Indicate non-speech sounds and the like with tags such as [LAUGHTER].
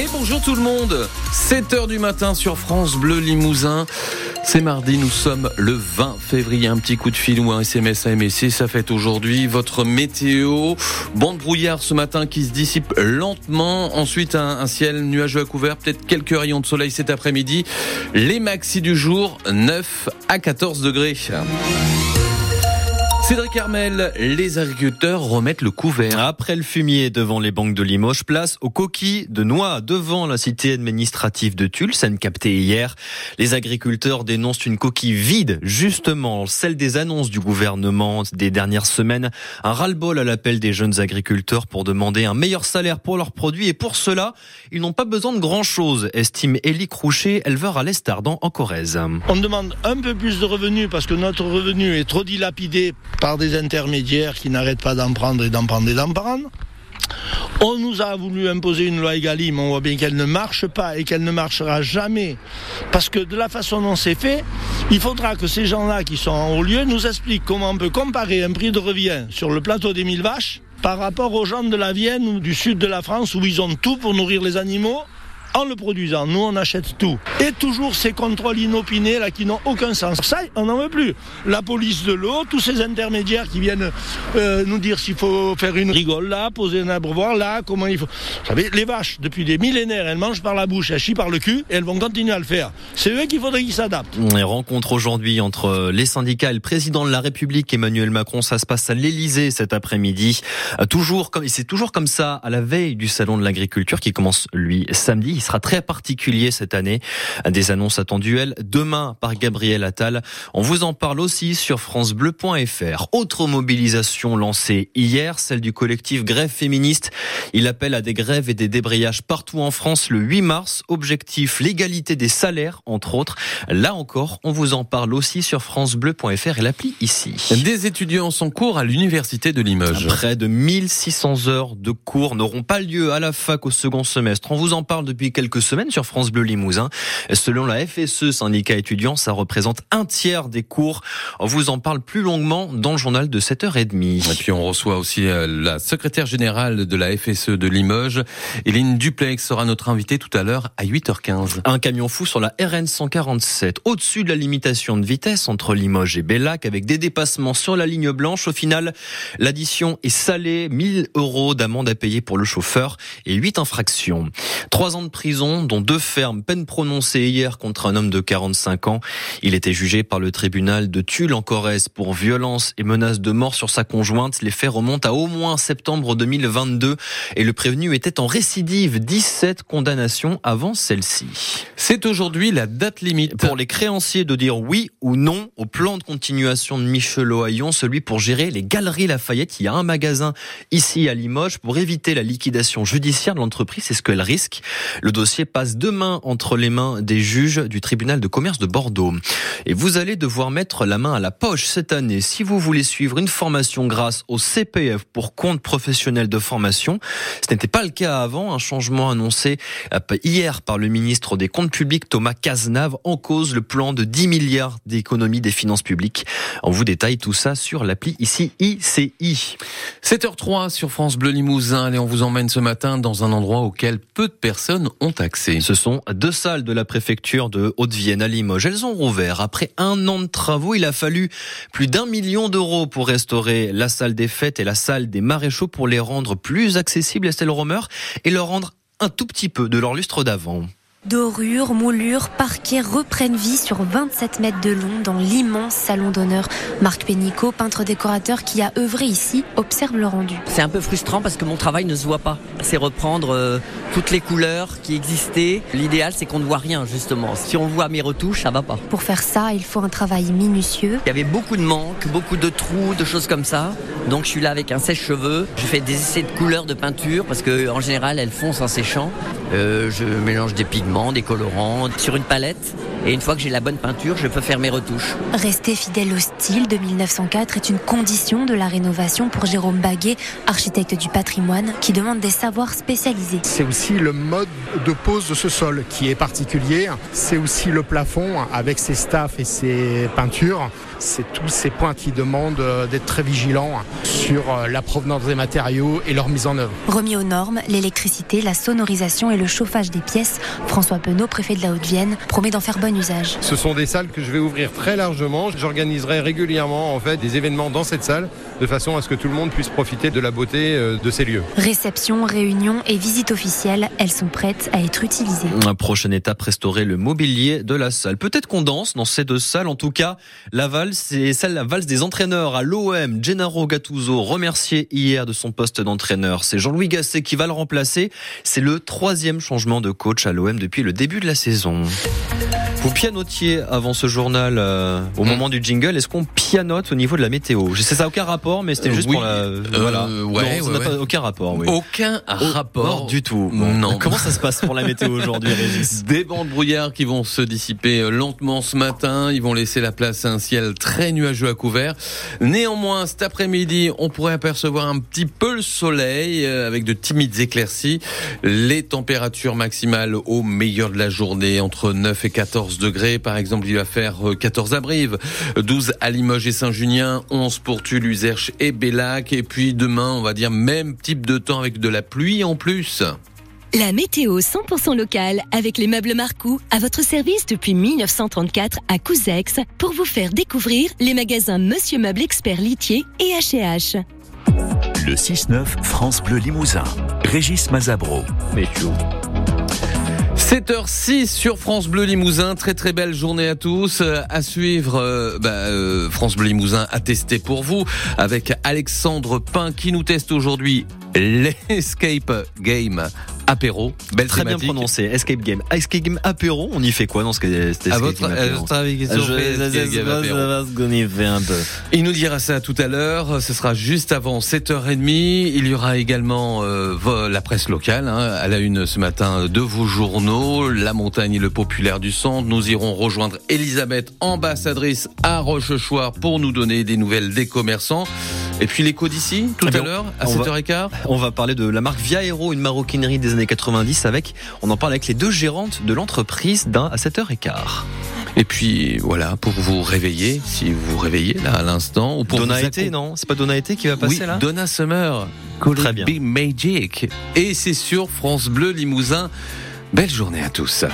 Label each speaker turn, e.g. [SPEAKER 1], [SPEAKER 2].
[SPEAKER 1] Et bonjour tout le monde 7h du matin sur France Bleu Limousin. C'est mardi, nous sommes le 20 février. Un petit coup de fil ou un SMS à MSC, ça fait aujourd'hui votre météo. Bande brouillard ce matin qui se dissipe lentement. Ensuite, un, un ciel nuageux à couvert, peut-être quelques rayons de soleil cet après-midi. Les maxi du jour, 9 à 14 degrés. Cédric Armel, les agriculteurs remettent le couvert.
[SPEAKER 2] Après le fumier devant les banques de Limoges, place aux coquilles de noix devant la cité administrative de Tulle, scène captée hier. Les agriculteurs dénoncent une coquille vide, justement, celle des annonces du gouvernement des dernières semaines. Un ras-le-bol à l'appel des jeunes agriculteurs pour demander un meilleur salaire pour leurs produits et pour cela, ils n'ont pas besoin de grand chose, estime Élie Crouchet, éleveur à l'Estardant en Corrèze.
[SPEAKER 3] On demande un peu plus de revenus parce que notre revenu est trop dilapidé par des intermédiaires qui n'arrêtent pas d'en prendre et d'en prendre et d'en prendre. On nous a voulu imposer une loi Egalim, on voit bien qu'elle ne marche pas et qu'elle ne marchera jamais. Parce que de la façon dont c'est fait, il faudra que ces gens-là qui sont en haut lieu nous expliquent comment on peut comparer un prix de revient sur le plateau des mille vaches par rapport aux gens de la Vienne ou du sud de la France où ils ont tout pour nourrir les animaux en le produisant. Nous, on achète tout. Et toujours ces contrôles inopinés là qui n'ont aucun sens. Ça, on n'en veut plus. La police de l'eau, tous ces intermédiaires qui viennent euh, nous dire s'il faut faire une rigole là, poser un abreuvoir là, comment il faut. Vous savez, les vaches, depuis des millénaires, elles mangent par la bouche, elles chient par le cul et elles vont continuer à le faire. C'est eux qu'il faudrait qu'ils s'adaptent.
[SPEAKER 2] On rencontre aujourd'hui entre les syndicats et le président de la République, Emmanuel Macron. Ça se passe à l'Elysée cet après-midi. Toujours comme, c'est toujours comme ça à la veille du salon de l'agriculture qui commence lui samedi. Il sera très particulier cette année. Des annonces attendues, elles, demain par Gabriel Attal. On vous en parle aussi sur francebleu.fr. Autre mobilisation lancée hier, celle du collectif Grève féministe. Il appelle à des grèves et des débrayages partout en France le 8 mars. Objectif, l'égalité des salaires, entre autres. Là encore, on vous en parle aussi sur francebleu.fr et l'appli ici.
[SPEAKER 1] Des étudiants sont cours à l'université de Limoges.
[SPEAKER 2] Près de 1600 heures de cours n'auront pas lieu à la fac au second semestre. On vous en parle depuis quelques semaines sur France Bleu Limousin. Selon la FSE, syndicat étudiant, ça représente un tiers des cours. On vous en parle plus longuement dans le journal de 7h30.
[SPEAKER 1] Et puis on reçoit aussi euh, la secrétaire générale de la FSE de Limoges. Eline Duplex sera notre invitée tout à l'heure à 8h15.
[SPEAKER 2] Un camion fou sur la RN 147, au-dessus de la limitation de vitesse entre Limoges et Bellac, avec des dépassements sur la ligne blanche. Au final, l'addition est salée, 1000 euros d'amende à payer pour le chauffeur et 8 infractions. Trois ans de prison, dont deux fermes, peine prononcée hier contre un homme de 45 ans. Il était jugé par le tribunal de Tulle en Corrèze pour violence et menace de mort sur sa conjointe. Les faits remontent à au moins septembre 2022 et le prévenu était en récidive. 17 condamnations avant celle-ci.
[SPEAKER 1] C'est aujourd'hui la date limite
[SPEAKER 2] pour les créanciers de dire oui ou non au plan de continuation de Michelot à Lyon, celui pour gérer les galeries Lafayette. Il y a un magasin ici à Limoges pour éviter la liquidation judiciaire de l'entreprise. C'est ce qu'elle risque. Le dossier passe demain entre les mains des juges du tribunal de commerce de Bordeaux. Et vous allez devoir mettre la main à la poche cette année si vous voulez suivre une formation grâce au CPF pour compte professionnel de formation. Ce n'était pas le cas avant. Un changement annoncé hier par le ministre des Comptes publics Thomas Cazenave en cause le plan de 10 milliards d'économies des finances publiques. On vous détaille tout ça sur l'appli ici ICI.
[SPEAKER 1] 7h03 sur France Bleu Limousin. et on vous emmène ce matin dans un endroit auquel peu de personnes ont accès.
[SPEAKER 2] Ce sont deux salles de la préfecture de Haute-Vienne à Limoges. Elles ont rouvert. Après un an de travaux, il a fallu plus d'un million d'euros pour restaurer la salle des fêtes et la salle des maréchaux pour les rendre plus accessibles, Estelle Romer, et leur rendre un tout petit peu de leur lustre d'avant.
[SPEAKER 4] Dorures, moulures, parquets reprennent vie sur 27 mètres de long dans l'immense salon d'honneur. Marc Pénicaud, peintre décorateur qui a œuvré ici, observe le rendu.
[SPEAKER 5] C'est un peu frustrant parce que mon travail ne se voit pas. C'est reprendre euh, toutes les couleurs qui existaient. L'idéal, c'est qu'on ne voit rien, justement. Si on voit mes retouches, ça va pas.
[SPEAKER 4] Pour faire ça, il faut un travail minutieux.
[SPEAKER 5] Il y avait beaucoup de manques, beaucoup de trous, de choses comme ça. Donc je suis là avec un sèche-cheveux. Je fais des essais de couleurs de peinture parce que en général, elles foncent en séchant. Euh, je mélange des pigments des colorants sur une palette. Et une fois que j'ai la bonne peinture, je peux faire mes retouches.
[SPEAKER 4] Rester fidèle au style de 1904 est une condition de la rénovation pour Jérôme Baguet, architecte du patrimoine, qui demande des savoirs spécialisés.
[SPEAKER 6] C'est aussi le mode de pose de ce sol qui est particulier. C'est aussi le plafond avec ses staffs et ses peintures. C'est tous ces points qui demandent euh, d'être très vigilants sur euh, la provenance des matériaux et leur mise en œuvre.
[SPEAKER 4] Remis aux normes, l'électricité, la sonorisation et le chauffage des pièces, François Penaud, préfet de la Haute-Vienne, promet d'en faire
[SPEAKER 7] Ce sont des salles que je vais ouvrir très largement. J'organiserai régulièrement en fait des événements dans cette salle de façon à ce que tout le monde puisse profiter de la beauté euh, de ces lieux.
[SPEAKER 4] Réception, réunion et visite officielle, elles sont prêtes à être utilisées.
[SPEAKER 2] La prochaine étape, restaurer le mobilier de la salle. Peut-être qu'on danse dans ces deux salles. En tout cas, Laval c'est celle la valse des entraîneurs à l'OM. Gennaro Gattuso remercié hier de son poste d'entraîneur. C'est Jean-Louis Gasset qui va le remplacer. C'est le troisième changement de coach à l'OM depuis le début de la saison. Vous pianotiez avant ce journal euh, au hmm. moment du jingle. Est-ce qu'on pianote au niveau de la météo? Je sais ça n'a aucun rapport, mais c'était euh, juste pour la. Euh,
[SPEAKER 1] voilà. Ouais,
[SPEAKER 2] pas aucun rapport. Oui.
[SPEAKER 1] Aucun rapport
[SPEAKER 2] du tout.
[SPEAKER 1] Non.
[SPEAKER 2] Comment ça se passe pour la météo aujourd'hui, Régis [LAUGHS]
[SPEAKER 1] Des bancs de brouillard qui vont se dissiper lentement ce matin. Ils vont laisser la place à un ciel très nuageux à couvert. Néanmoins, cet après-midi, on pourrait apercevoir un petit peu le soleil avec de timides éclaircies. Les températures maximales au meilleur de la journée entre 9 et 14 degrés. Par exemple, il va faire 14 euh, à Brive, 12 à Limoges et Saint-Junien, 11 pour Tulle, Et Bellac. Et puis demain, on va dire même type de temps avec de la pluie en plus.
[SPEAKER 8] La météo 100% locale avec les meubles Marcou à votre service depuis 1934 à Couzex pour vous faire découvrir les magasins Monsieur Meuble Expert Litier et H&H.
[SPEAKER 9] Le 6-9 France Bleu Limousin. Régis Mazabro.
[SPEAKER 1] Météo. 7h06 sur France Bleu Limousin. Très très belle journée à tous. À suivre, euh, bah, euh, France Bleu Limousin a testé pour vous avec Alexandre Pain qui nous teste aujourd'hui [LAUGHS] l'Escape Game apéro. Belle
[SPEAKER 2] Très bien prononcé. Escape Game. Escape Game apéro, on y fait quoi dans ce Escape
[SPEAKER 1] à votre, Game apéro Il nous dira ça tout à l'heure. Ce sera juste avant 7h30. Il y aura également euh, la presse locale hein, à la une ce matin de vos journaux. La montagne et le populaire du centre. Nous irons rejoindre Elisabeth, ambassadrice à Rochechouart pour nous donner des nouvelles des commerçants. Et puis l'écho d'ici, tout eh à l'heure, à 7h15.
[SPEAKER 2] On va parler de la marque Via Hero, une maroquinerie des années 90 avec, on en parle avec les deux gérantes de l'entreprise d'un à 7h15.
[SPEAKER 1] Et puis voilà, pour vous réveiller, si vous vous réveillez là à l'instant, ou pour
[SPEAKER 2] Donna été, non C'est pas Donna été qui va passer là
[SPEAKER 1] Donna Summer,
[SPEAKER 2] Très bien.
[SPEAKER 1] Magic. Et c'est sur France Bleu Limousin. Belle journée à tous.